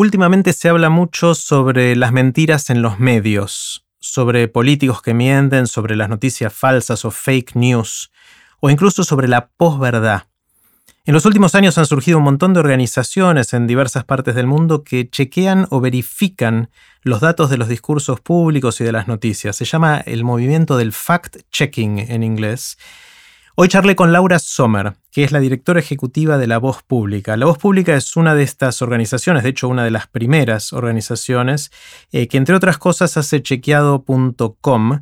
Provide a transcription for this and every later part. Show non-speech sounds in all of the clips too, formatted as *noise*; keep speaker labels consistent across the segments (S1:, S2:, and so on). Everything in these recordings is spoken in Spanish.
S1: Últimamente se habla mucho sobre las mentiras en los medios, sobre políticos que mienten, sobre las noticias falsas o fake news, o incluso sobre la posverdad. En los últimos años han surgido un montón de organizaciones en diversas partes del mundo que chequean o verifican los datos de los discursos públicos y de las noticias. Se llama el movimiento del fact-checking en inglés. Hoy charlé con Laura Sommer, que es la directora ejecutiva de La Voz Pública. La Voz Pública es una de estas organizaciones, de hecho una de las primeras organizaciones, eh, que entre otras cosas hace chequeado.com,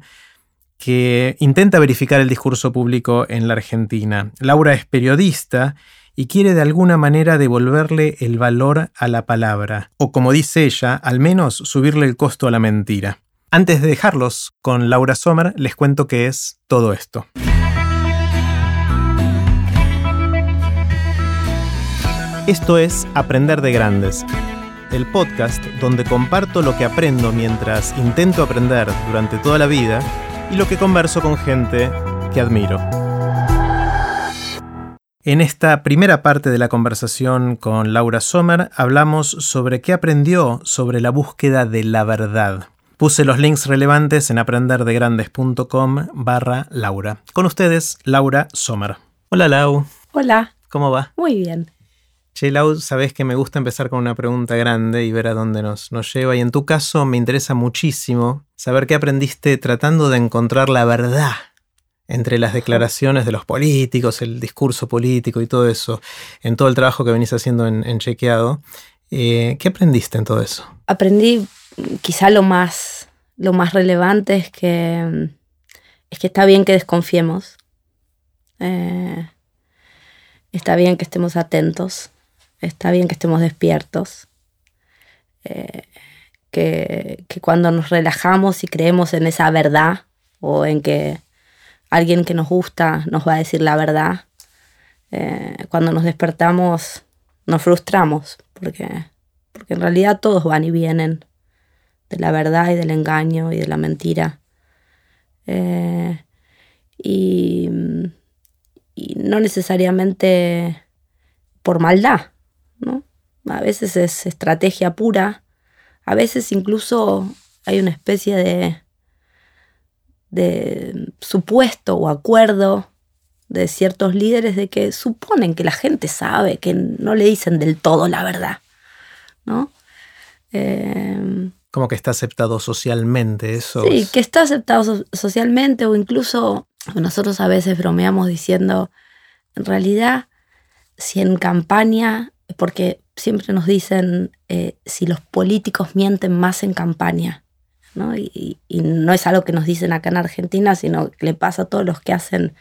S1: que intenta verificar el discurso público en la Argentina. Laura es periodista y quiere de alguna manera devolverle el valor a la palabra, o como dice ella, al menos subirle el costo a la mentira. Antes de dejarlos con Laura Sommer, les cuento qué es todo esto. Esto es Aprender de Grandes, el podcast donde comparto lo que aprendo mientras intento aprender durante toda la vida y lo que converso con gente que admiro. En esta primera parte de la conversación con Laura Sommer hablamos sobre qué aprendió sobre la búsqueda de la verdad. Puse los links relevantes en aprenderdegrandes.com barra Laura. Con ustedes, Laura Sommer. Hola Lau.
S2: Hola.
S1: ¿Cómo va?
S2: Muy bien.
S1: Che, Lau, sabes que me gusta empezar con una pregunta grande y ver a dónde nos, nos lleva. Y en tu caso me interesa muchísimo saber qué aprendiste tratando de encontrar la verdad entre las declaraciones de los políticos, el discurso político y todo eso, en todo el trabajo que venís haciendo en, Chequeado. Eh, ¿Qué aprendiste en todo eso?
S2: Aprendí quizá lo más, lo más relevante es que, es que está bien que desconfiemos. Eh, está bien que estemos atentos está bien que estemos despiertos, eh, que, cuando nos relajamos y creemos en esa verdad o en que alguien que nos gusta nos va a decir la verdad, eh, cuando nos despertamos nos frustramos porque, porque en realidad todos van y vienen de la verdad y del engaño y de la mentira. Eh, y, y no necesariamente por maldad, a veces es estrategia pura, a veces incluso hay una especie de, de supuesto o acuerdo de ciertos líderes de que suponen que la gente sabe, que no le dicen del todo la verdad, ¿no?
S1: Em, Como que está aceptado socialmente eso.
S2: Sí, que está aceptado socialmente o incluso nosotros a veces bromeamos diciendo, en realidad, si en campaña, porque siempre nos dicen eh, si los políticos mienten más en campaña. ¿no? Y, no es algo que nos dicen acá en Argentina, sino que le pasa a todos los que hacen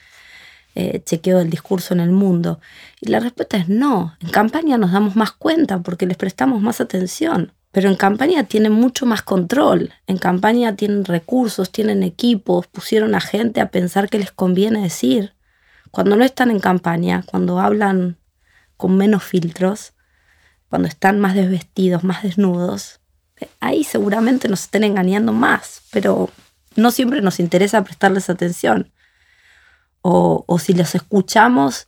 S2: eh, chequeo del discurso en el mundo. Y la respuesta es no. En campaña nos damos más cuenta porque les prestamos más atención. Pero en campaña tienen mucho más control. En campaña tienen recursos, tienen equipos, pusieron a gente a pensar qué les conviene decir. Cuando no están en campaña, cuando hablan con menos filtros, cuando están más desvestidos, más desnudos, ahí seguramente nos estén engañando más, pero no siempre nos interesa prestarles atención. O, si los escuchamos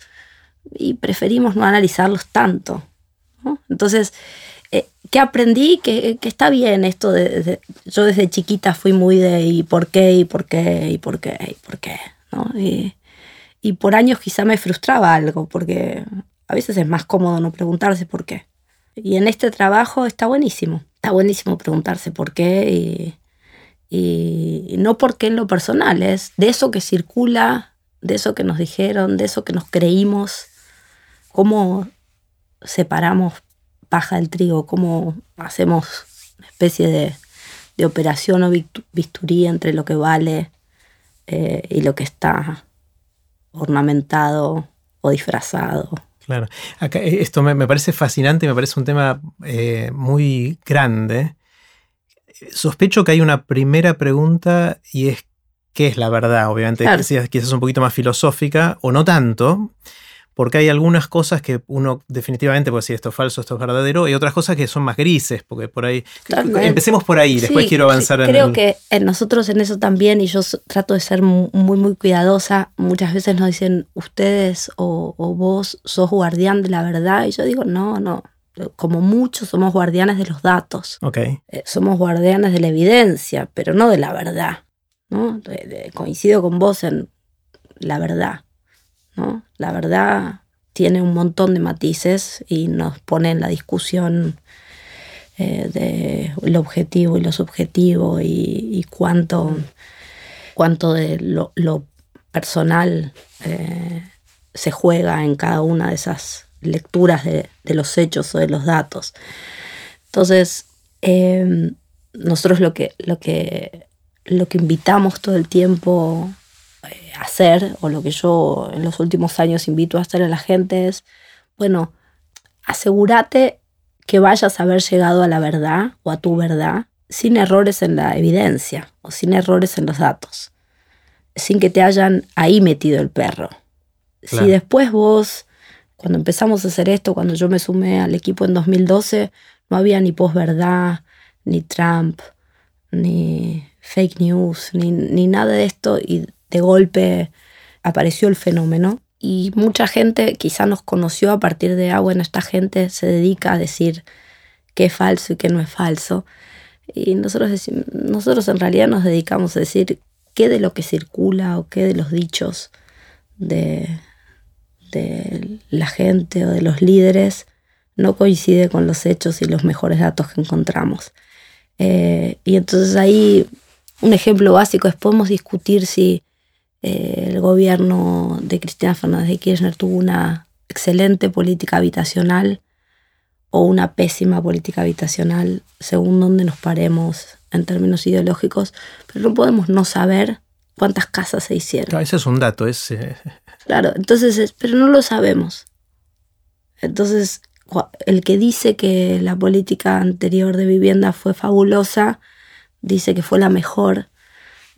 S2: y preferimos no analizarlos tanto. Entonces, eh, ¿qué aprendí? Que, está bien esto de, Yo desde chiquita fui muy de ¿y por qué? ¿y por qué? ¿y por qué? ¿y por qué? Y, y por años quizá me frustraba algo, porque a veces es más cómodo no preguntarse por qué. Y en este trabajo está buenísimo. Está buenísimo preguntarse por qué y, no por qué en lo personal, es de eso que circula, de eso que nos dijeron, de eso que nos creímos, cómo separamos paja del trigo, cómo hacemos una especie de, operación o bisturí entre lo que vale eh, y lo que está ornamentado o disfrazado
S1: Claro. Acá, eh, esto me, parece fascinante, me parece un tema eh, muy grande. Sospecho que hay una primera pregunta y es ¿qué es la verdad? Obviamente, quizás un poquito más filosófica o no tanto, porque hay algunas cosas que uno definitivamente puede decir esto es falso, esto es verdadero, y otras cosas que son más grises, porque por ahí... Empecemos por ahí, después quiero avanzar
S2: en Creo que nosotros en eso también, y yo trato de ser muy, muy cuidadosa, muchas veces nos dicen, ustedes o, vos sos guardián de la verdad, y yo digo, no, no, como muchos somos guardianes de los datos.
S1: Ok.
S2: Eh, somos guardianes de la evidencia, pero no de la verdad. ¿no? De- de- coincido con vos en la verdad. La verdad tiene un montón de matices y nos pone en la discusión eh, de lo objetivo y lo subjetivo y, cuánto, cuánto de lo, personal eh, se juega en cada una de esas lecturas de, los hechos o de los datos. Entonces, eh, nosotros lo que, lo, que, lo que invitamos todo el tiempo hacer, o lo que yo en los últimos años invito a hacer a la gente es, bueno, asegúrate que vayas a haber llegado a la verdad o a tu verdad sin errores en la evidencia o sin errores en los datos, sin que te hayan ahí metido el perro.
S1: Claro.
S2: Si después vos, cuando empezamos a hacer esto, cuando yo me sumé al equipo en 2012, no había ni posverdad, ni Trump, ni fake news, ni, ni nada de esto, y de golpe apareció el fenómeno. Y mucha gente quizá nos conoció a partir de, ah, bueno, esta gente se dedica a decir qué es falso y qué no es falso. Y nosotros, nosotros en realidad nos dedicamos a decir qué de lo que circula o qué de los dichos de, de la gente o de los líderes no coincide con los hechos y los mejores datos que encontramos. Eh, y entonces ahí un ejemplo básico es podemos discutir si eh, el gobierno de Cristina Fernández de Kirchner tuvo una excelente política habitacional o una pésima política habitacional, según donde nos paremos en términos ideológicos, pero no podemos no saber cuántas casas se hicieron.
S1: Claro, ese es un dato, es, eh,
S2: Claro, entonces, es- pero no lo sabemos. Entonces, el que dice que la política anterior de vivienda fue fabulosa, dice que fue la mejor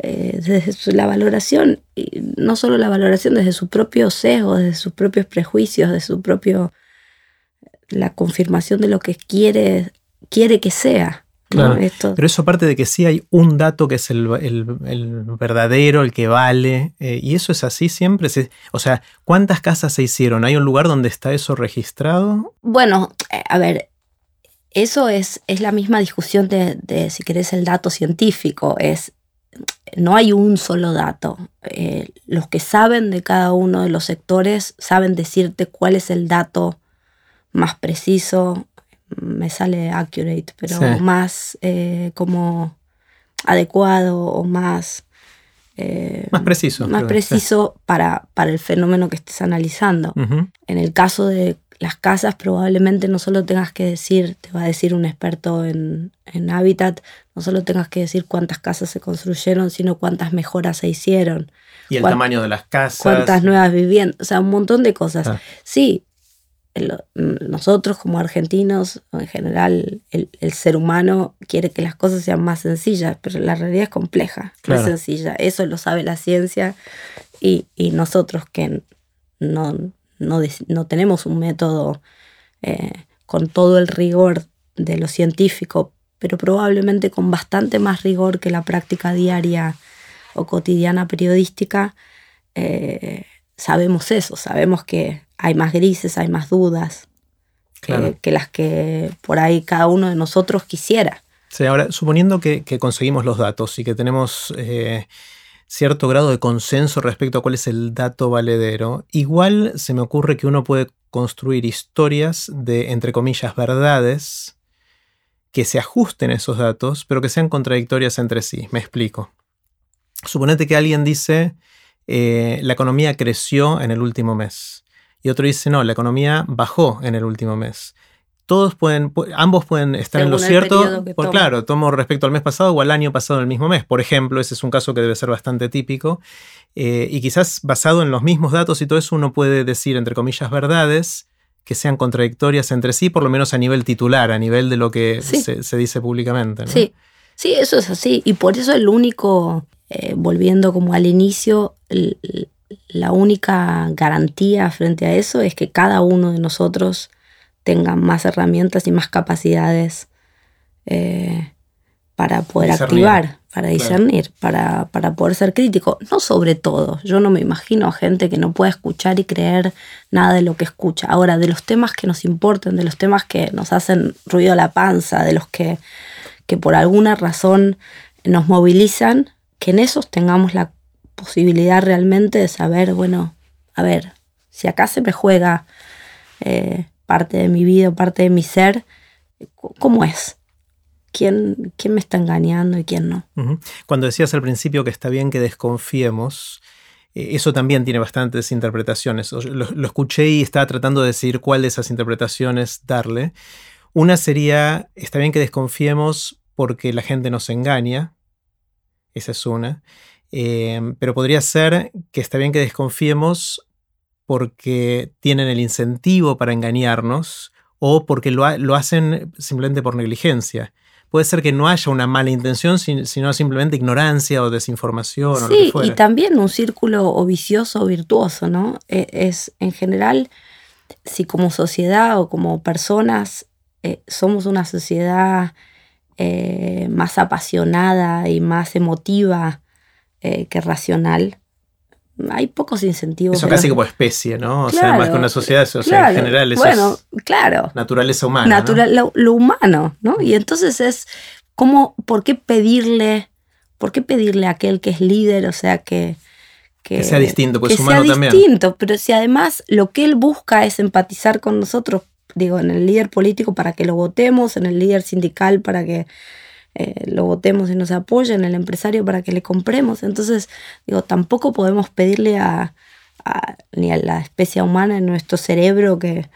S2: eh, desde su- la valoración, y no solo la valoración, desde su propio sesgo, desde sus propios prejuicios, de su propio, la confirmación de lo que quiere, quiere que sea. ¿no?
S1: Claro,
S2: Esto,
S1: Pero eso parte de que sí hay un dato que es el, el- el verdadero, el que vale. eh, y eso es así siempre. Se- o sea, ¿cuántas casas se hicieron? ¿Hay un lugar donde está eso registrado?
S2: Bueno, eh, a ver, eso es, es la misma discusión de, de, si querés, el dato científico. Es, no hay un solo dato. Eh, los que saben de cada uno de los sectores saben decirte cuál es el dato más preciso, me sale accurate, pero
S1: Sí.
S2: más eh, como adecuado o más... eh,
S1: Más preciso.
S2: más
S1: creo que sí.
S2: preciso para, para el fenómeno que estés analizando. En el caso de las casas, probablemente no solo tengas que decir, te va a decir un experto en, en hábitat, no solo tengas que decir cuántas casas se construyeron, sino cuántas mejoras se hicieron,
S1: Y el
S2: ¿Cuán-
S1: tamaño de las casas.
S2: cuántas nuevas viviendas, o sea, un montón de cosas.
S1: Ah.
S2: Sí, el- nosotros como argentinos, en general, el, el ser humano quiere que las cosas sean más sencillas, pero la realidad es compleja,
S1: Claro.
S2: no es sencilla. Eso lo sabe la ciencia y, y nosotros que no, no, no tenemos un método eh, con todo el rigor de lo científico, pero probablemente con bastante más rigor que la práctica diaria o cotidiana periodística, eh, sabemos eso, sabemos que hay más grises, hay más dudas
S1: Claro.
S2: que las que por ahí cada uno de nosotros quisiera.
S1: Sí, ahora, suponiendo que, que conseguimos los datos y que tenemos eh, cierto grado de consenso respecto a cuál es el dato valedero, igual se me ocurre que uno puede construir historias de, entre comillas, verdades que se ajusten a esos datos, pero que sean contradictorias entre sí. Me explico. Suponete que alguien dice, eh, la economía creció en el último mes. Y otro dice, no, la economía bajó en el último mes. Todos pueden, pu- ambos pueden estar en lo cierto, por, claro, tomo respecto al mes pasado o al año pasado en el mismo mes. Por ejemplo, ese es un caso que debe ser bastante típico. Eh, y quizás basado en los mismos datos y todo eso, uno puede decir, entre comillas, verdades que sean contradictorias entre sí, por lo menos a nivel titular, a nivel de lo que
S2: Sí.
S1: se, se dice públicamente. ¿no?
S2: Sí, sí, eso es así. Y por eso el único, eh, volviendo como al inicio, el- la única garantía frente a eso es que cada uno de nosotros tenga más herramientas y más capacidades eh, para poder
S1: Discernir.
S2: activar, para discernir, para, para poder ser crítico. No sobre todo. Yo no me imagino a gente que no pueda escuchar y creer nada de lo que escucha. Ahora, de los temas que nos importan, de los temas que nos hacen ruido a la panza, de los que, que por alguna razón nos movilizan, que en esos tengamos la posibilidad realmente de saber, bueno, a ver, si acá se me juega eh, parte de mi vida, parte de mi ser, ¿cómo es? ¿Quién, ¿Quién me está engañando y quién no?
S1: Cuando decías al principio que está bien que desconfiemos, eh, eso también tiene bastantes interpretaciones. Lo escuché y estaba tratando de decidir cuál de esas interpretaciones darle. Una sería, está bien que desconfiemos porque la gente nos engaña. Esa es una. Eh, pero podría ser que está bien que desconfiemos porque tienen el incentivo para engañarnos o porque lo, ha- lo hacen simplemente por negligencia. Puede ser que no haya una mala intención, sin- sino simplemente ignorancia o desinformación o lo que
S2: Sí, y también un círculo o vicioso o virtuoso, ¿no? E- Es, en general, si como sociedad o como personas eh, somos una sociedad eh, más apasionada y más emotiva eh, que racional, hay pocos incentivos.
S1: Eso casi como especie, ¿no? O sea, más que una sociedad, o sea, en general eso
S2: Bueno,
S1: es
S2: claro.
S1: naturaleza humana.
S2: lo, lo humano, ¿no? Y entonces es como, ¿por qué pedirle, por qué pedirle a aquel que es líder, o sea, que...
S1: Que sea distinto, pues
S2: que
S1: humano
S2: sea
S1: también.
S2: distinto, pero si además lo que él busca es empatizar con nosotros, digo, en el líder político para que lo votemos, en el líder sindical para que eh, lo votemos y nos apoye, en el empresario para que le compremos. Entonces, digo, tampoco podemos pedirle a, a- ni a la especie humana en nuestro cerebro que,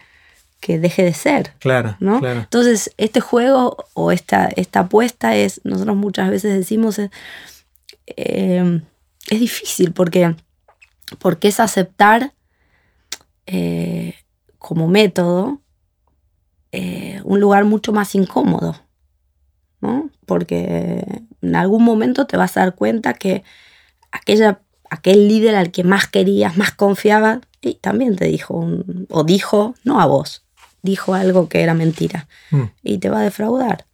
S2: que deje de ser.
S1: Claro,
S2: ¿no?
S1: claro.
S2: Entonces, este juego o esta, esta apuesta es, nosotros muchas veces decimos, eh, eh, es difícil porque, porque es aceptar eh, como método eh, un lugar mucho más incómodo, ¿no? Porque en algún momento te vas a dar cuenta que aquella, aquel líder al que más querías, más confiabas, y también te dijo, un- o dijo, no a vos, dijo algo que era mentira
S1: Mm.
S2: y te va a defraudar.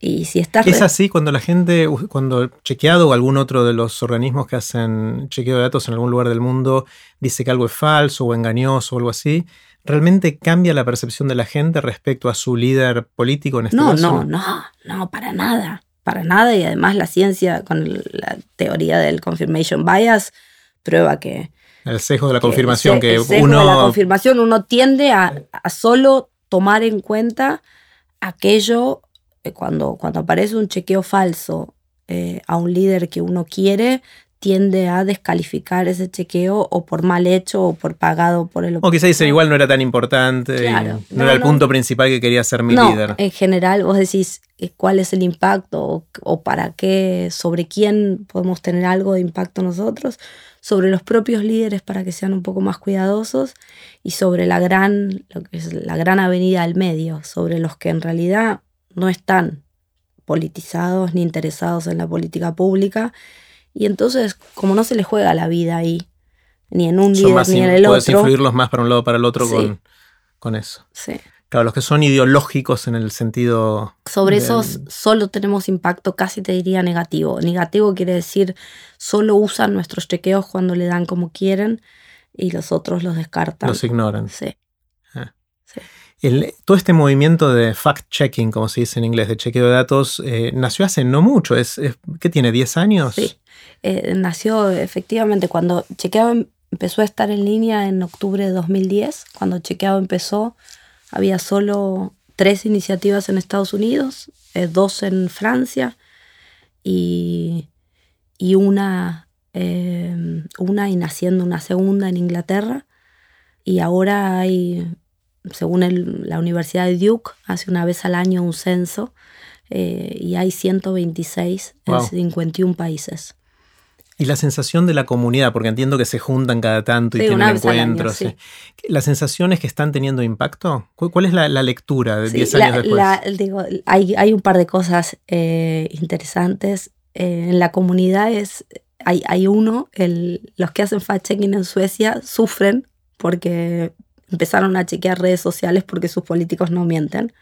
S2: Y si estás...
S1: Es así cuando la gente, cuando Chequeado o algún otro de los organismos que hacen chequeo de datos en algún lugar del mundo dice que algo es falso o engañoso o algo así, ¿realmente cambia la percepción de la gente respecto a su líder político en este
S2: No,
S1: caso?
S2: no, no, no, para nada, para nada. Y además la ciencia con la teoría del confirmation bias prueba que...
S1: El sesgo de la
S2: que
S1: confirmación que
S2: el sesgo
S1: uno...
S2: de la confirmación uno tiende a, a solo tomar en cuenta aquello eh, cuando, cuando aparece un chequeo falso eh, a un líder que uno quiere tiende a descalificar ese chequeo o por mal hecho o por pagado por el
S1: O quizá dice igual no era tan importante, y
S2: Claro.
S1: no,
S2: No,
S1: era el
S2: no.
S1: punto principal que quería ser mi
S2: no,
S1: líder.
S2: en general vos decís eh, cuál es el impacto o, o para qué, sobre quién podemos tener algo de impacto nosotros, sobre los propios líderes para que sean un poco más cuidadosos y sobre la gran, lo que es la gran avenida del medio, sobre los que en realidad no están politizados ni interesados en la política pública y entonces como no se les juega la vida ahí, ni en un líder
S1: más
S2: ni en el
S1: puedes
S2: otro.
S1: influirlos más para un lado o para el otro
S2: Sí.
S1: con, con eso.
S2: Sí.
S1: Claro, los que son ideológicos en el sentido...
S2: Sobre
S1: del-
S2: esos solo tenemos impacto, casi te diría negativo. Negativo quiere decir solo usan nuestros chequeos cuando le dan como quieren y los otros los descartan.
S1: Los ignoran.
S2: Sí.
S1: El- todo este movimiento de fact-checking, como se dice en inglés, de chequeo de datos, eh, nació hace no mucho. Es, es- ¿Qué tiene? ¿10 años?
S2: Sí. Eh, nació efectivamente cuando Chequeado em- empezó a estar en línea en octubre de 2010. Cuando Chequeado empezó, había solo tres iniciativas en Estados Unidos, eh, dos en Francia y, y una, eh, una y naciendo una segunda en Inglaterra. Y ahora hay, según el- la Universidad de Duke, hace una vez al año un censo eh, y hay 126
S1: Wow.
S2: en 51 países.
S1: Y la sensación de la comunidad, porque entiendo que se juntan cada tanto y
S2: Sí,
S1: tienen
S2: una vez al año,
S1: encuentros.
S2: sí.
S1: sí. ¿La sensación es que están teniendo impacto? ¿Cu- ¿Cuál es la, la lectura de
S2: Sí,
S1: 10
S2: la-
S1: años después?
S2: la- digo, hay, hay un par de cosas eh, interesantes. Eh, en la comunidad es, hay, hay uno, el, los que hacen fact-checking en Suecia sufren porque empezaron a chequear redes sociales porque sus políticos no mienten.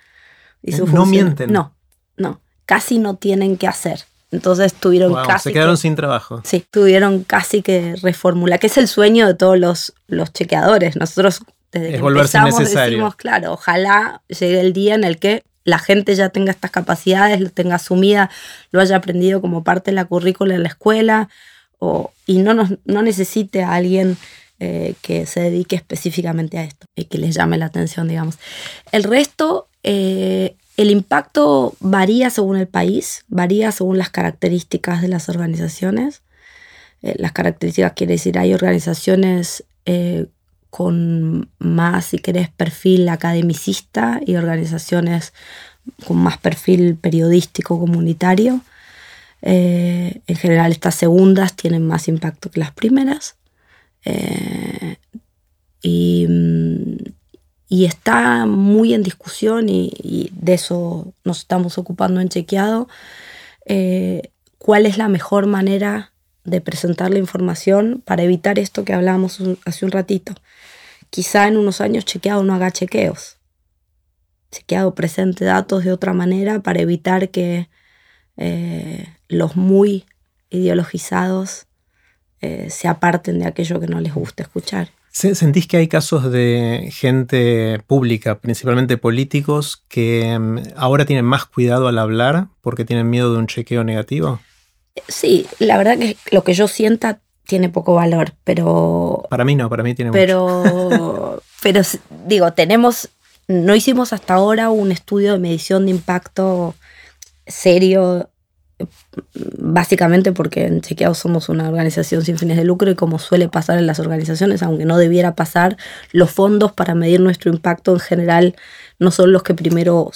S2: Y
S1: ¿Eh?
S2: su
S1: ¿No mienten?
S2: No, no. casi no tienen que hacer. Entonces tuvieron casi.
S1: Se quedaron sin trabajo.
S2: Sí, tuvieron casi que reformular, que es el sueño de todos los, los chequeadores. Nosotros desde
S1: es volverse necesario. decimos,
S2: claro, ojalá llegue el día en el que la gente ya tenga estas capacidades, lo tenga asumida, lo haya aprendido como parte de la currícula en la escuela, o, y no, no necesite a alguien eh, que se dedique específicamente a esto y que les llame la atención, digamos. El resto, eh, el impacto varía según el país, varía según las características de las organizaciones. Eh, las características quiere decir, hay organizaciones con más, si querés, perfil academicista y organizaciones con más perfil periodístico comunitario. en general estas segundas tienen más impacto que las primeras. Eh, mm, y, está muy en discusión y, de eso nos estamos ocupando en chequeado. Eh, ¿Cuál es la mejor manera de presentar la información para evitar esto que hablábamos hace un ratito? Quizá en unos años chequeado no haga chequeos. Chequeado presente datos de otra manera para evitar que eh, los muy ideologizados eh, se aparten de aquello que no les gusta escuchar.
S1: ¿Sentís que hay casos de gente pública, principalmente políticos, que mm, ahora tienen más cuidado al hablar porque tienen miedo de un chequeo negativo?
S2: Sí, la verdad que lo que yo sienta tiene poco valor, pero...
S1: Para mí no, para mí tiene
S2: pero, mucho. pero digo, tenemos, no hicimos hasta ahora un estudio de medición de impacto serio básicamente porque en Chequeado somos una organización sin fines de lucro y como suele pasar en las organizaciones, aunque no debiera pasar, los fondos para medir nuestro impacto en general no son los que primero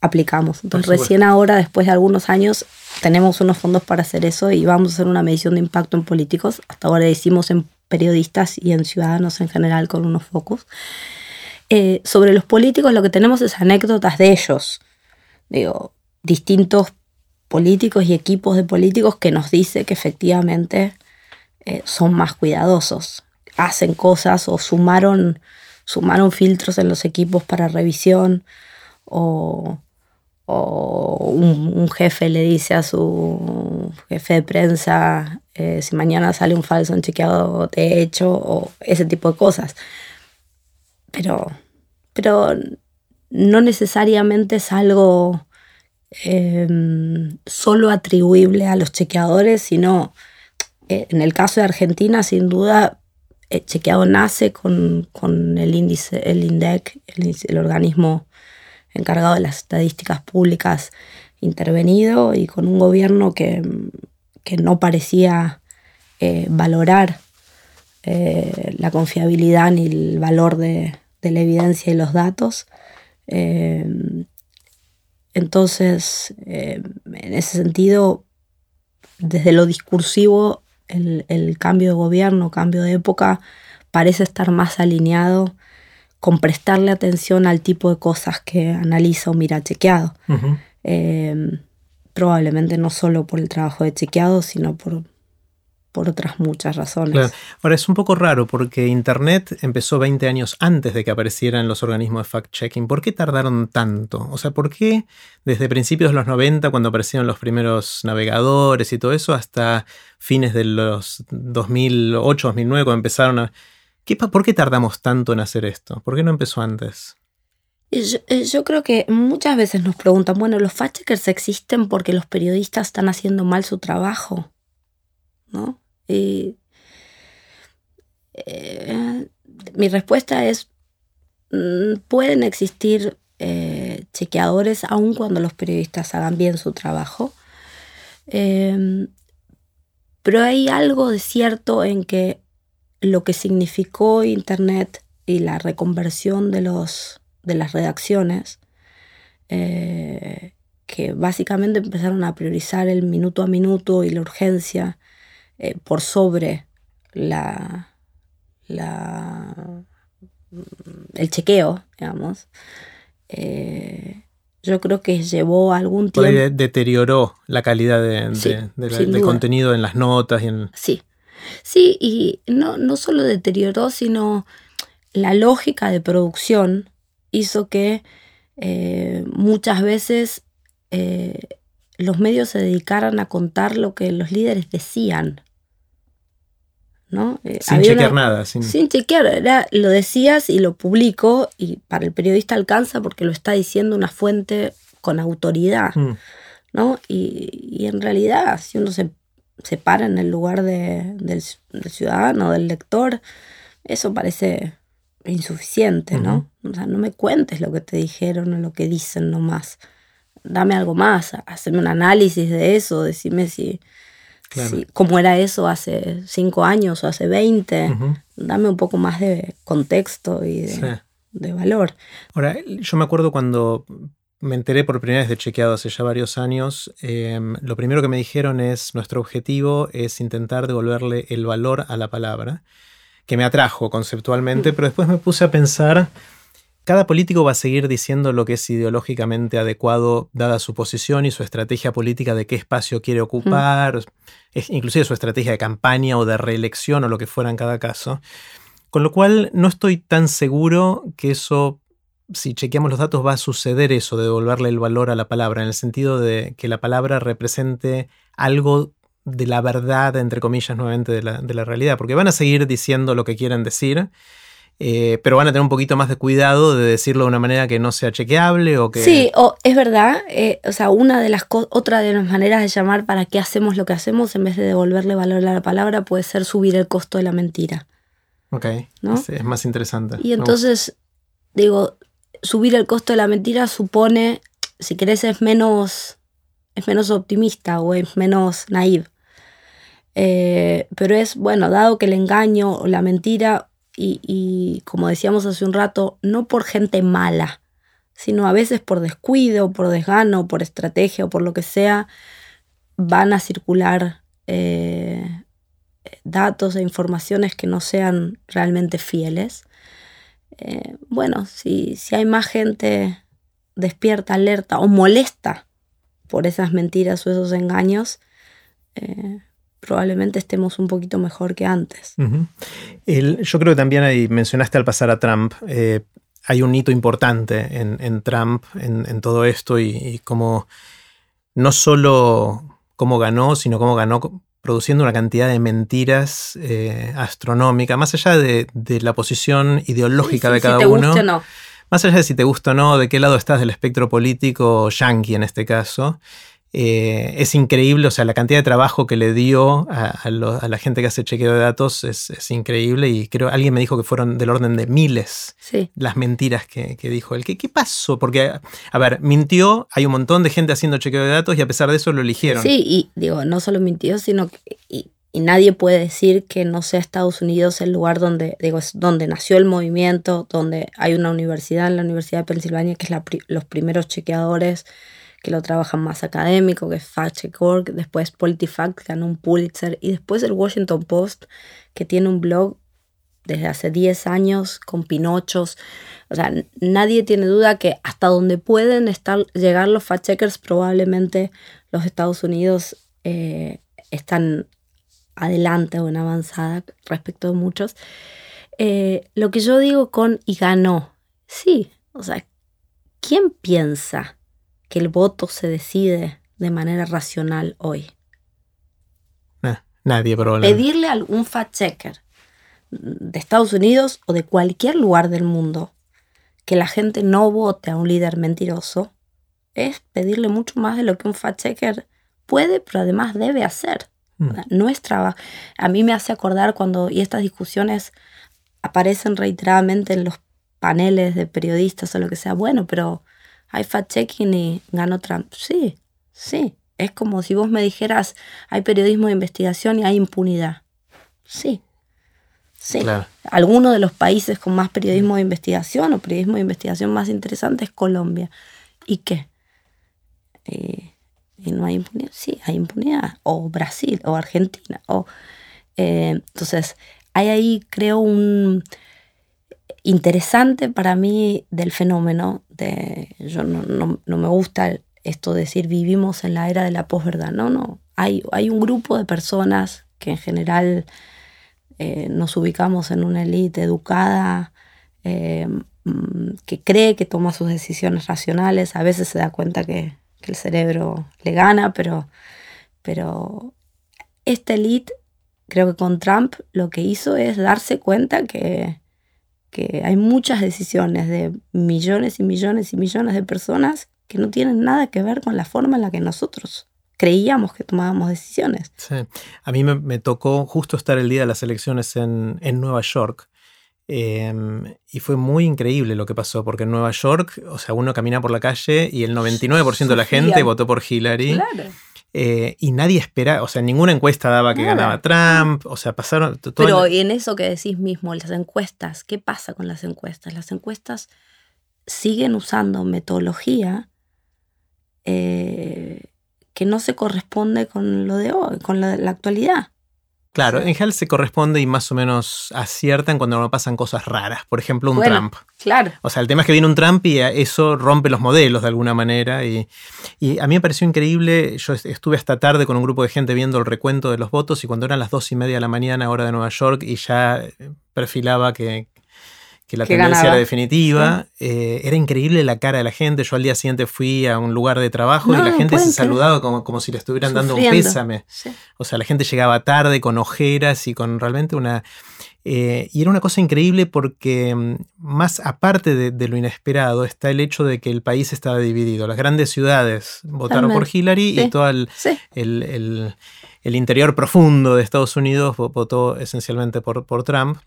S2: aplicamos. Entonces recién ahora, después de algunos años, tenemos unos fondos para hacer eso y vamos a hacer una medición de impacto en políticos. Hasta ahora hicimos en periodistas y en ciudadanos en general con unos focos. Eh, sobre los políticos lo que tenemos es anécdotas de ellos. Digo, distintos políticos y equipos de políticos que nos dice que efectivamente eh, son más cuidadosos, hacen cosas o sumaron, sumaron filtros en los equipos para revisión o, un, jefe le dice a su jefe de prensa eh, si mañana sale un falso en chequeado de hecho o ese tipo de cosas. Pero, pero no necesariamente es algo Em, solo atribuible a los chequeadores, sino eh, en el caso de Argentina, sin duda, el chequeado nace con, el índice, el INDEC, el, organismo encargado de las estadísticas públicas intervenido y con un gobierno que, no parecía eh, valorar eh, la confiabilidad ni el valor de, de, la evidencia y los datos. Em, entonces, eh, en ese sentido, desde lo discursivo, el, cambio de gobierno, cambio de época, parece estar más alineado con prestarle atención al tipo de cosas que analiza o mira chequeado. Eh, probablemente no solo por el trabajo de chequeado, sino por, por otras muchas razones.
S1: Ahora es un poco raro porque Internet empezó 20 años antes de que aparecieran los organismos de fact-checking. ¿Por qué tardaron tanto? O sea, ¿por qué desde principios de los 90, cuando aparecieron los primeros navegadores y todo eso, hasta fines de los 2008, 2009, cuando empezaron a... ¿Qué, ¿Por qué tardamos tanto en hacer esto? ¿Por qué no empezó antes?
S2: Yo, eh, yo, creo que muchas veces nos preguntan, bueno, los fact-checkers existen porque los periodistas están haciendo mal su trabajo, ¿no? Y, eh, mi respuesta es, mm, pueden existir eh, chequeadores aun cuando los periodistas hagan bien su trabajo. Em, pero hay algo de cierto en que lo que significó Internet y la reconversión de, los, de las redacciones, eh, que básicamente empezaron a priorizar el minuto a minuto y la urgencia eh, por sobre la, la, el chequeo, digamos, eh, yo creo que llevó algún tiempo.
S1: deterioró la calidad de, contenido en las notas y en.
S2: Sí. Sí, y no, no solo deterioró, sino la lógica de producción hizo que eh, muchas veces los medios se dedicaran a contar lo que los líderes decían. ¿No?
S1: Eh, sin chequear nada.
S2: Sin... chequear, era, lo decías y lo publico y para el periodista alcanza porque lo está diciendo una fuente con autoridad. Mm. ¿no? Y, en realidad, si uno se, se para en el lugar del, del, ciudadano, del lector, eso parece insuficiente, ¿no? O sea, no me cuentes lo que te dijeron o lo que dicen nomás. Dame algo más, hacerme un análisis de eso, decime si, cómo era eso hace cinco años o hace veinte. Dame un poco más de contexto y de, valor.
S1: Ahora, yo me acuerdo cuando me enteré por primera vez de chequeado hace ya varios años, em, lo primero que me dijeron es, nuestro objetivo es intentar devolverle el valor a la palabra, que me atrajo conceptualmente, mm. pero después me puse a pensar cada político va a seguir diciendo lo que es ideológicamente adecuado dada su posición y su estrategia política de qué espacio quiere ocupar, inclusive su estrategia de campaña o de reelección o lo que fuera en cada caso. Con lo cual no estoy tan seguro que eso, si chequeamos los datos, va a suceder eso de devolverle el valor a la palabra, en el sentido de que la palabra represente algo de la verdad, entre comillas, nuevamente, de la, de la realidad, porque van a seguir diciendo lo que quieren decir eh, pero van a tener un poquito más de cuidado de decirlo de una manera que no sea chequeable o que...
S2: Sí, o, es verdad. Eh, o sea, una de las otra de las maneras de llamar para qué hacemos lo que hacemos en vez de devolverle valor a la palabra puede ser subir el costo de la mentira.
S1: Ok, ¿no? es, más interesante.
S2: Y entonces, digo, subir el costo de la mentira supone, si querés, es menos, es menos optimista o es menos naive. Eh, pero es, bueno, dado que el engaño o la mentira y, como decíamos hace un rato, no por gente mala, sino a veces por descuido, por desgano, por estrategia o por lo que sea, van a circular eh, datos e informaciones que no sean realmente fieles. Eh, bueno, si, si, hay más gente despierta, alerta o molesta por esas mentiras o esos engaños, eh, probablemente estemos un poquito mejor que antes.
S1: yo creo que también ahí mencionaste al pasar a Trump, eh, hay un hito importante en, Trump, en, todo esto, y, como no solo cómo ganó, sino cómo ganó produciendo una cantidad de mentiras eh, astronómicas, más allá de, la posición ideológica de cada uno. Más allá de si te gusta o no, de qué lado estás del espectro político yankee en este caso, eh, es increíble, o sea, la cantidad de trabajo que le dio a, la gente que hace chequeo de datos es, increíble y creo, alguien me dijo que fueron del orden de miles las mentiras que, dijo él. ¿Qué, ¿Qué, pasó? Porque, a ver, mintió, hay un montón de gente haciendo chequeo de datos y a pesar de eso lo eligieron.
S2: Sí, y digo, no solo mintió, sino que... Y, nadie puede decir que no sea Estados Unidos el lugar donde, digo, es donde nació el movimiento, donde hay una universidad, en la Universidad de Pensilvania, que es los primeros chequeadores que lo trabajan más académico, que es FactCheck.org, después PolitiFact ganó un Pulitzer y después el Washington Post que tiene un blog desde hace 10 años con pinochos. O sea, nadie tiene duda que hasta donde pueden estar, llegar los fact-checkers, probablemente los Estados Unidos eh, están adelante o en avanzada respecto de muchos. Eh, lo que yo digo con y ganó, sí, o sea, ¿quién piensa que el voto se decide de manera racional hoy?
S1: nadie probablemente.
S2: Pedirle a algún fact-checker de Estados Unidos o de cualquier lugar del mundo que la gente no vote a un líder mentiroso es pedirle mucho más de lo que un fact-checker puede, pero además debe hacer. Mm. No es trabajo. A mí me hace acordar cuando, y estas discusiones aparecen reiteradamente en los paneles de periodistas o lo que sea, bueno, pero hay fact-checking y ganó Trump. Sí, sí. Es como si vos me dijeras, hay periodismo de investigación y hay impunidad. Sí. Sí. Alguno de los países con más periodismo de investigación o periodismo de investigación más interesante es Colombia. ¿Y qué? Eh, ¿Y no hay impunidad? Sí, hay impunidad. O Brasil, o Argentina. O, eh, entonces, hay ahí, creo, un, interesante para mí del fenómeno. De, yo no, me gusta esto de decir vivimos en la era de la posverdad. No, no. Hay, hay un grupo de personas que en general eh, nos ubicamos en una élite educada, eh, que cree que toma sus decisiones racionales, a veces se da cuenta que, que el cerebro le gana, pero, pero esta elite, creo que con Trump lo que hizo es darse cuenta que, que hay muchas decisiones de millones y millones y millones de personas que no tienen nada que ver con la forma en la que nosotros creíamos que tomábamos decisiones.
S1: Sí. A mí me, tocó justo estar el día de las elecciones en, en Nueva York. Em, y fue muy increíble lo que pasó, porque en Nueva York, o sea, uno camina por la calle y el 99% de la gente votó por Hillary. Claro. Eh, y nadie espera, o sea, ninguna encuesta daba que ganaba Trump, o sea, pasaron...
S2: Pero en eso que decís mismo, las encuestas, ¿qué pasa con las encuestas? Las encuestas siguen usando metodología eh, que no se corresponde con lo de hoy, con la, la actualidad.
S1: Claro, en general se corresponde y más o menos aciertan cuando no pasan cosas raras. Por ejemplo, un Trump.
S2: Claro.
S1: O sea, el tema es que viene un Trump y eso rompe los modelos de alguna manera. Y, y, a mí me pareció increíble. Yo estuve hasta tarde con un grupo de gente viendo el recuento de los votos y cuando eran las dos y media de la mañana, hora de Nueva York, y ya perfilaba que, que la tendencia era definitiva. Eh, era increíble la cara de la gente. Yo al día siguiente fui a un lugar de trabajo y la gente se saludaba como, como si le estuvieran dando un pésame. O sea, la gente llegaba tarde con ojeras y con realmente una... Eh, y era una cosa increíble porque mm, más aparte de, lo inesperado está el hecho de que el país estaba dividido. Las grandes ciudades votaron por Hillary y todo el, el, interior profundo de Estados Unidos votó esencialmente por, por Trump.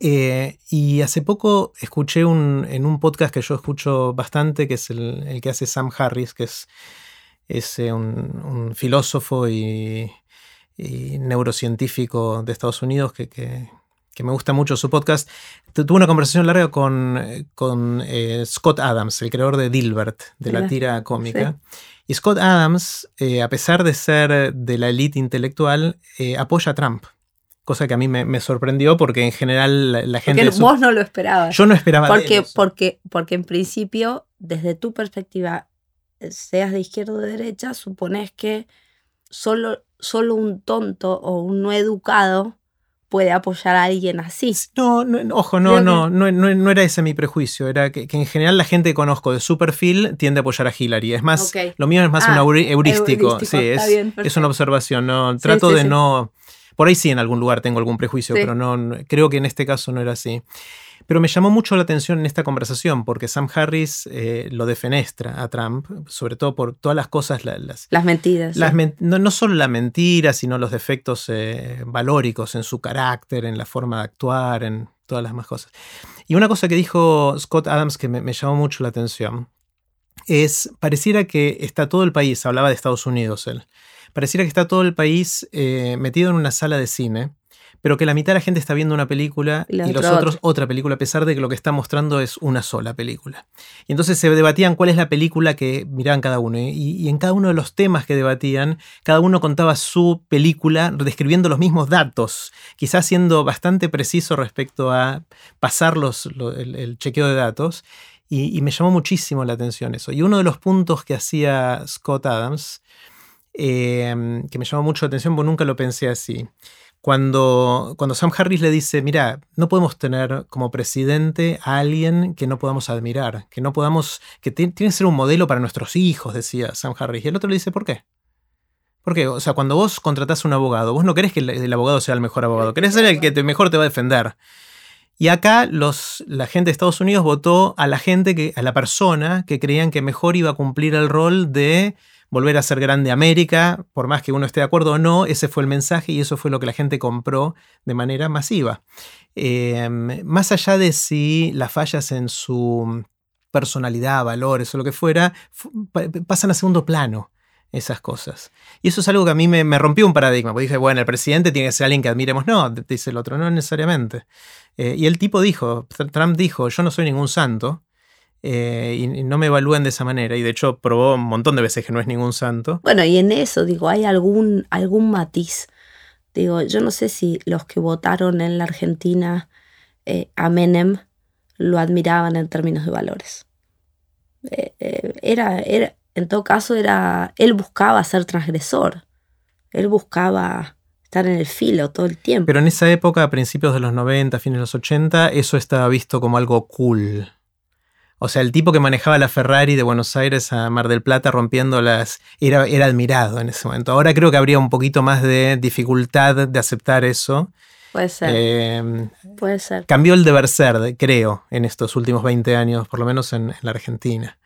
S1: Eh, y hace poco escuché un, en un podcast que yo escucho bastante, que es el, que hace Sam Harris, que es, es eh, un, filósofo y, neurocientífico de Estados Unidos, que, me gusta mucho su podcast. Tuve una conversación larga con, con eh, Scott Adams, el creador de Dilbert, de la tira cómica. Y Scott Adams, a pesar de ser de la élite intelectual, apoya a Trump cosa que a mí me, sorprendió porque en general la, gente...
S2: Porque vos no lo esperabas.
S1: Yo no esperaba
S2: porque, Porque, porque en principio, desde tu perspectiva, seas de izquierda o de derecha, supones que solo, solo un tonto o un no educado puede apoyar a alguien así.
S1: No, ojo, no, no, no, no, era ese mi prejuicio. Era que, en general la gente que conozco de su perfil tiende a apoyar a Hillary. Es más, lo mío es más un ah, heurístico. Sí, es, es, una observación. No, trato de no por ahí sí en algún lugar tengo algún prejuicio, pero no, creo que en este caso no era así. Pero me llamó mucho la atención en esta conversación porque Sam Harris eh, lo defenestra a Trump, sobre todo por todas las cosas.
S2: Las, las mentiras.
S1: no, solo la mentira, sino los defectos eh, valóricos en su carácter, en la forma de actuar, en todas las más cosas. Y una cosa que dijo Scott Adams que me, me llamó mucho la atención es, pareciera que está todo el país, hablaba de Estados Unidos él, pareciera que está todo el país eh, metido en una sala de cine, pero que la mitad de la gente está viendo una película y, los otros otra película, a pesar de que lo que está mostrando es una sola película. Y entonces se debatían cuál es la película que miraban cada uno. Y, en cada uno de los temas que debatían, cada uno contaba su película describiendo los mismos datos, quizás siendo bastante preciso respecto a pasar el, chequeo de datos. Y, y me llamó muchísimo la atención eso. Y uno de los puntos que hacía Scott Adams Em, que me llamó mucho la atención porque nunca lo pensé así. Cuando, cuando Sam Harris le dice, mira, no podemos tener como presidente a alguien que no podamos admirar, que no podamos, que tiene que ser un modelo para nuestros hijos, decía Sam Harris. Y el otro le dice, ¿por qué? ¿Por qué? O sea, cuando vos contratás a un abogado, vos no querés que el, abogado sea el mejor abogado, querés ser el que mejor te va a defender. Y acá los, la gente de Estados Unidos votó a la gente, a la persona que creían que mejor iba a cumplir el rol de volver a ser grande América, por más que uno esté de acuerdo o no, ese fue el mensaje y eso fue lo que la gente compró de manera masiva. Em, más allá de si las fallas en su personalidad, valores o lo que fuera, pasan a segundo plano esas cosas. Y eso es algo que a mí me, rompió un paradigma, porque dije, bueno, el presidente tiene que ser alguien que admiremos. No, dice el otro, no necesariamente. Eh, y el tipo dijo, Trump dijo, yo no soy ningún santo, eh, y, no me evalúan de esa manera. Y de hecho probó un montón de veces que no es ningún santo.
S2: Bueno, y en eso, digo, hay algún, algún matiz. Digo, yo no sé si los que votaron en la Argentina eh, a Menem lo admiraban en términos de valores. Eh, era, era, en todo caso, era, él buscaba ser transgresor. Él buscaba estar en el filo todo el tiempo.
S1: Pero en esa época, a principios de los 90, fines de los 80, eso estaba visto como algo cool O sea, el tipo que manejaba la Ferrari de Buenos Aires a Mar del Plata rompiéndolas era, era admirado en ese momento. Ahora creo que habría un poquito más de dificultad de aceptar eso.
S2: Puede ser.
S1: Eh,
S2: Puede ser.
S1: cambió el deber ser, creo, en estos últimos 20 años, por lo menos en, en la Argentina.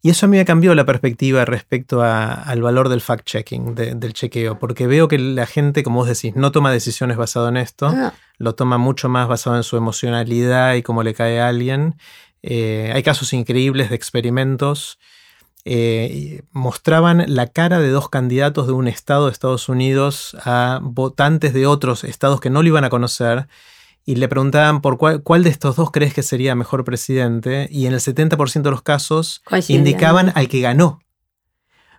S1: Y eso a mí me cambió la perspectiva respecto a- al valor del fact-checking, de- del chequeo, porque veo que la gente, como vos decís, no toma decisiones basado en esto,
S2: No,
S1: lo toma mucho más basado en su emocionalidad y cómo le cae a alguien. Eh, hay casos increíbles de experimentos. eh, mostraban la cara de dos candidatos de un estado de Estados Unidos a votantes de otros estados que no lo iban a conocer y le preguntaban por cuál, cuál de estos dos crees que sería mejor presidente y en el 70% de los casos indicaban al que ganó.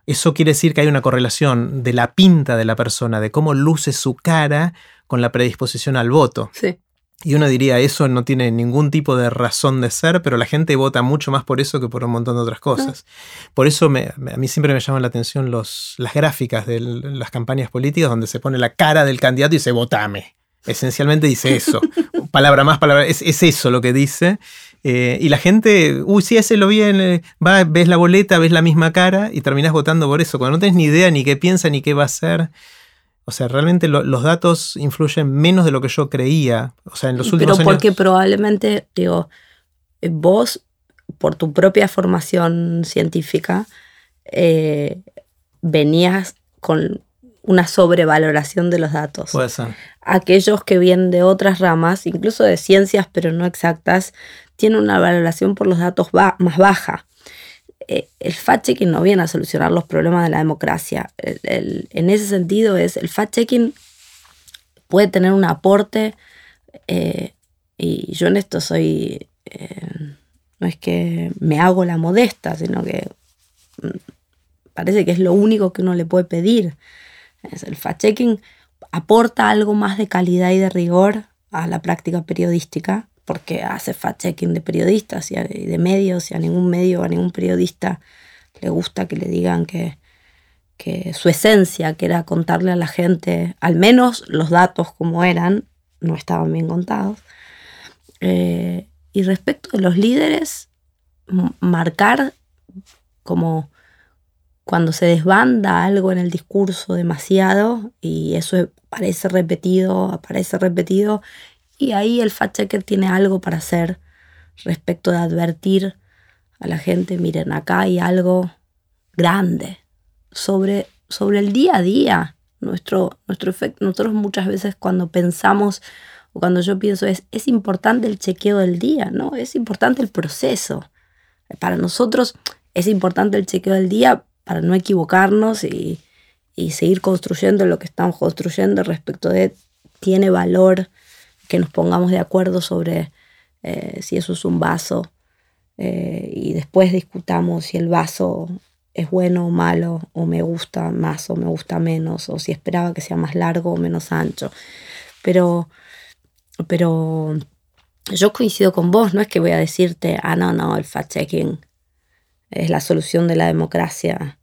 S1: Eso quiere decir que hay una correlación de la pinta de la persona, de cómo luce su cara con la predisposición al voto.
S2: Sí.
S1: Y uno diría, eso no tiene ningún tipo de razón de ser, pero la gente vota mucho más por eso que por un montón de otras cosas. Por eso me- a mí siempre me llaman la atención los, las gráficas de las campañas políticas donde se pone la cara del candidato y dice, votame. Esencialmente dice eso. *laughs* palabra más, palabra. Es, es eso lo que dice. Eh, y la gente, uy, sí, ese lo vi en. eh, va, ves la boleta, ves la misma cara y terminás votando por eso. Cuando no tenés ni idea ni qué piensa ni qué va a hacer. O sea, realmente lo- los datos influyen menos de lo que yo creía. O sea, en los últimos
S2: Pero
S1: años.
S2: porque probablemente, digo, eh, vos, por tu propia formación científica, eh, venías con una sobrevaloración de los datos.
S1: Puede ser.
S2: Aquellos que vienen de otras ramas, incluso de ciencias pero no exactas, tienen una valoración por los datos ba- más baja. Eh, el fact-checking no viene a solucionar los problemas de la democracia. El- en ese sentido, es el fact-checking puede tener un aporte, eh, y yo en esto soy, eh, no es que me hago la modesta, sino que mm, parece que es lo único que uno le puede pedir. Es el fact-checking aporta algo más de calidad y de rigor a la práctica periodística, porque hace fact-checking de periodistas y de medios, y a ningún medio, a ningún periodista le gusta que le digan que, que su esencia, que era contarle a la gente, al menos los datos como eran, no estaban bien contados. Eh, y respecto de los líderes, marcar como cuando se desbanda algo en el discurso demasiado y eso parece repetido, aparece repetido, y ahí el fact-checker tiene algo para hacer respecto de advertir a la gente, miren, acá hay algo grande sobre, sobre el día a día. Nuestro, nuestro efecto, nosotros muchas veces cuando pensamos o cuando yo pienso es, es importante el chequeo del día, ¿no? Es importante el proceso. Para nosotros es importante el chequeo del día para no equivocarnos y, y seguir construyendo lo que estamos construyendo respecto de tiene valor que nos pongamos de acuerdo sobre eh, si eso es un vaso eh, y después discutamos si el vaso es bueno o malo, o me gusta más o me gusta menos, o si esperaba que sea más largo o menos ancho. Pero, pero yo coincido con vos, no es que voy a decirte, ah, no, no, el fact-checking es la solución de la democracia,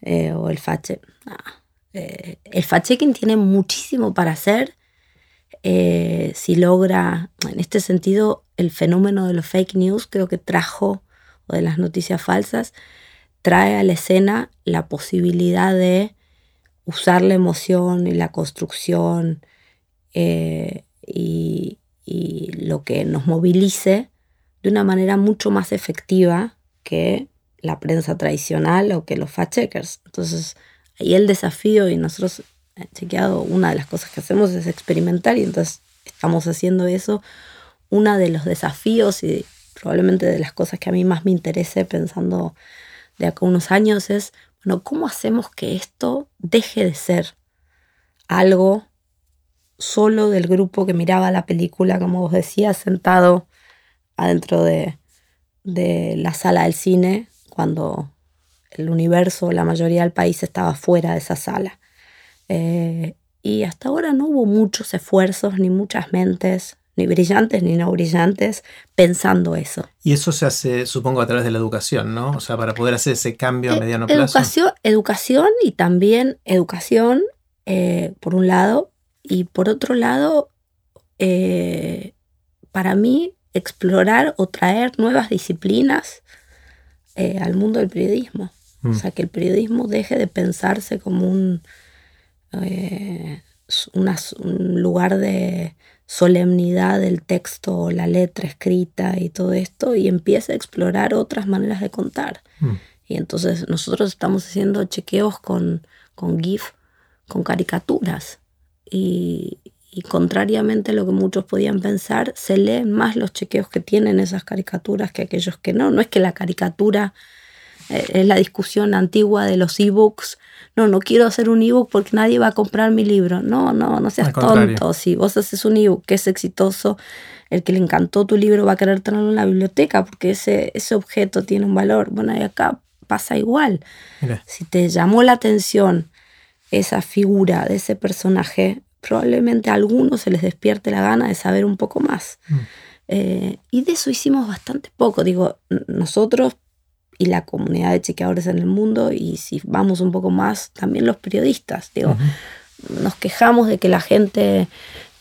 S2: eh, o el fact no. eh, el fact-checking tiene muchísimo para hacer eh, si logra, en este sentido, el fenómeno de los fake news creo que trajo, o de las noticias falsas, trae a la escena la posibilidad de usar la emoción y la construcción eh, y, y lo que nos movilice de una manera mucho más efectiva que la prensa tradicional o que los fact-checkers. Entonces, ahí el desafío, y nosotros chequeado, una de las cosas que hacemos es experimentar y entonces estamos haciendo eso. Uno de los desafíos y probablemente de las cosas que a mí más me interese pensando de acá unos años es, bueno, ¿cómo hacemos que esto deje de ser algo solo del grupo que miraba la película, como vos decías, sentado adentro de, de la sala del cine, cuando el universo, la mayoría del país estaba fuera de esa sala? Eh, y hasta ahora no hubo muchos esfuerzos ni muchas mentes, ni brillantes ni no brillantes, pensando eso.
S1: Y eso se hace, supongo, a través de la educación, ¿no? O sea, para poder hacer ese cambio a
S2: Eh,
S1: mediano plazo.
S2: Educación, y también educación, eh, por un lado, y por otro lado, eh, para mí explorar o traer nuevas disciplinas al mundo del periodismo. O
S1: Mm.
S2: sea, que el periodismo deje de pensarse como un, eh, una- un lugar de solemnidad del texto, la letra escrita y todo esto, y empiece a explorar otras maneras de contar.
S1: Mm.
S2: Y entonces nosotros estamos haciendo chequeos con, con GIF, con caricaturas. Y, y contrariamente a lo que muchos podían pensar, se leen más los chequeos que tienen esas caricaturas que aquellos que no. No es que la caricatura es la discusión antigua de los ebooks. No, no quiero hacer un ebook porque nadie va a comprar mi libro. No, no, no seas tonto. Si vos haces un ebook que es exitoso, el que le encantó tu libro va a querer tenerlo en la biblioteca porque ese, ese objeto tiene un valor. Bueno, y acá pasa igual.
S1: Mira.
S2: Si te llamó la atención esa figura de ese personaje, probablemente a algunos se les despierte la gana de saber un poco más.
S1: Mm.
S2: Eh, y de eso hicimos bastante poco. Digo, nosotros y la comunidad de chequeadores en el mundo, y si vamos un poco más, también los periodistas. Digo, nos quejamos de que la gente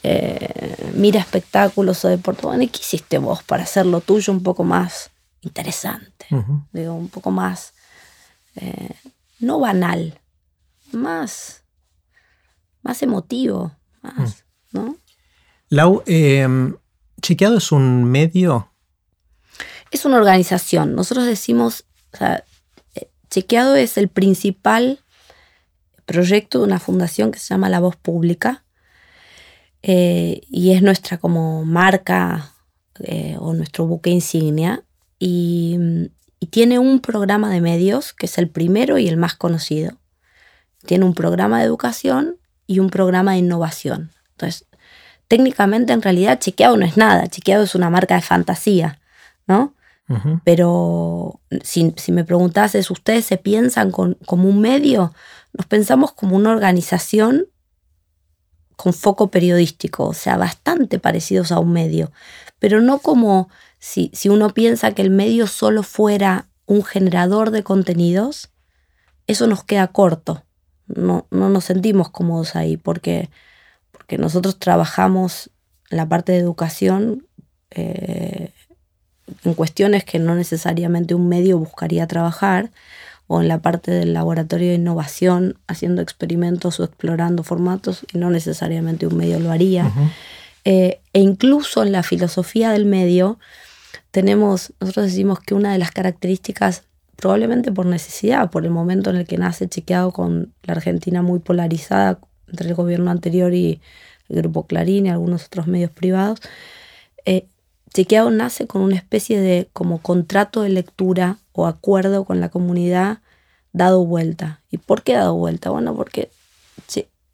S2: eh, mira espectáculos o deportes. Bueno, ¿y qué hiciste vos para hacer lo tuyo un poco más interesante? Digo, un poco más, eh, no banal, más, más emotivo, más, ¿no?
S1: Lau, eh, Chequeado es un medio.
S2: Es una organización. Nosotros decimos, o eh, Chequeado es el principal proyecto de una fundación que se llama La Voz Pública eh, y es nuestra como marca eh, o nuestro buque insignia y, y tiene un programa de medios que es el primero y el más conocido. Tiene un programa de educación y un programa de innovación. Entonces, técnicamente en realidad Chequeado no es nada, Chequeado es una marca de fantasía, ¿no? Pero si, si me preguntases, ¿ustedes se piensan con- como un medio? Nos pensamos como una organización con foco periodístico, o sea, bastante parecidos a un medio, pero no como si, si uno piensa que el medio solo fuera un generador de contenidos, eso nos queda corto. No, no nos sentimos cómodos ahí porque, porque nosotros trabajamos en la parte de educación eh, en cuestiones que no necesariamente un medio buscaría trabajar, o en la parte del laboratorio de innovación, haciendo experimentos o explorando formatos, y no necesariamente un medio lo haría. Eh, e incluso en la filosofía del medio, tenemos, nosotros decimos que una de las características, probablemente por necesidad, por el momento en el que nace chequeado con la Argentina muy polarizada entre el gobierno anterior y el Grupo Clarín y algunos otros medios privados, eh, Chequeado nace con una especie de como contrato de lectura o acuerdo con la comunidad dado vuelta. ¿Y por qué dado vuelta? Bueno, porque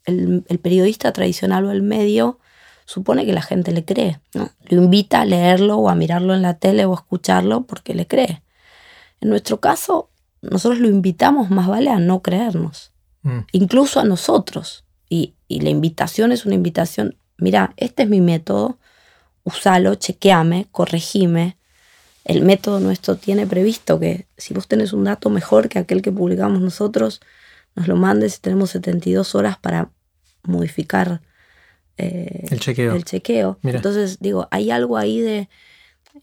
S2: el periodista tradicional o el medio supone que la gente le cree, ¿no? Lo invita a leerlo o a mirarlo en la tele o a escucharlo porque le cree. En nuestro caso, nosotros lo invitamos más vale a no creernos,
S1: Mm.
S2: incluso a nosotros. Y, y la invitación es una invitación, mira, este es mi método, usalo, chequeame, corregime. El método nuestro tiene previsto que si vos tenés un dato mejor que aquel que publicamos nosotros, nos lo mandes y tenemos 72 horas para modificar eh,
S1: El chequeo.
S2: el chequeo. Entonces, digo, hay algo ahí de.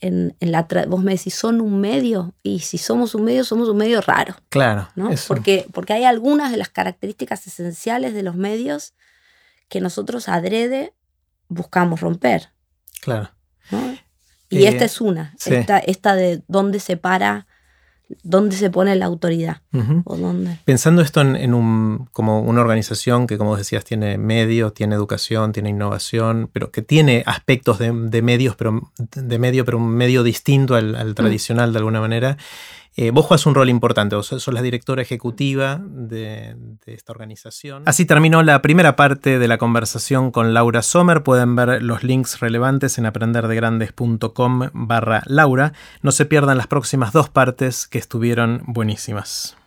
S2: En, en la vos me decís, ¿son un medio? Y si somos un medio, somos un medio raro,
S1: Claro.
S2: ¿no? Porque, porque hay algunas de las características esenciales de los medios que nosotros adrede buscamos romper,
S1: Claro.
S2: ¿no? Y
S1: Eh,
S2: esta es una,
S1: sí.
S2: esta, esta de dónde se para, dónde se pone la autoridad, o dónde.
S1: Pensando esto en, en un, como una organización que, como decías, tiene medios, tiene educación, tiene innovación, pero que tiene aspectos de, de medios, pero de medio, pero un medio distinto al, al tradicional de alguna manera. Eh, vos jugás un rol importante, vos sos la directora ejecutiva de, de esta organización. Así terminó la primera parte de la conversación con Laura Sommer. Pueden ver los links relevantes en aprenderdegrandes.com barra Laura. No se pierdan las próximas dos partes que estuvieron buenísimas.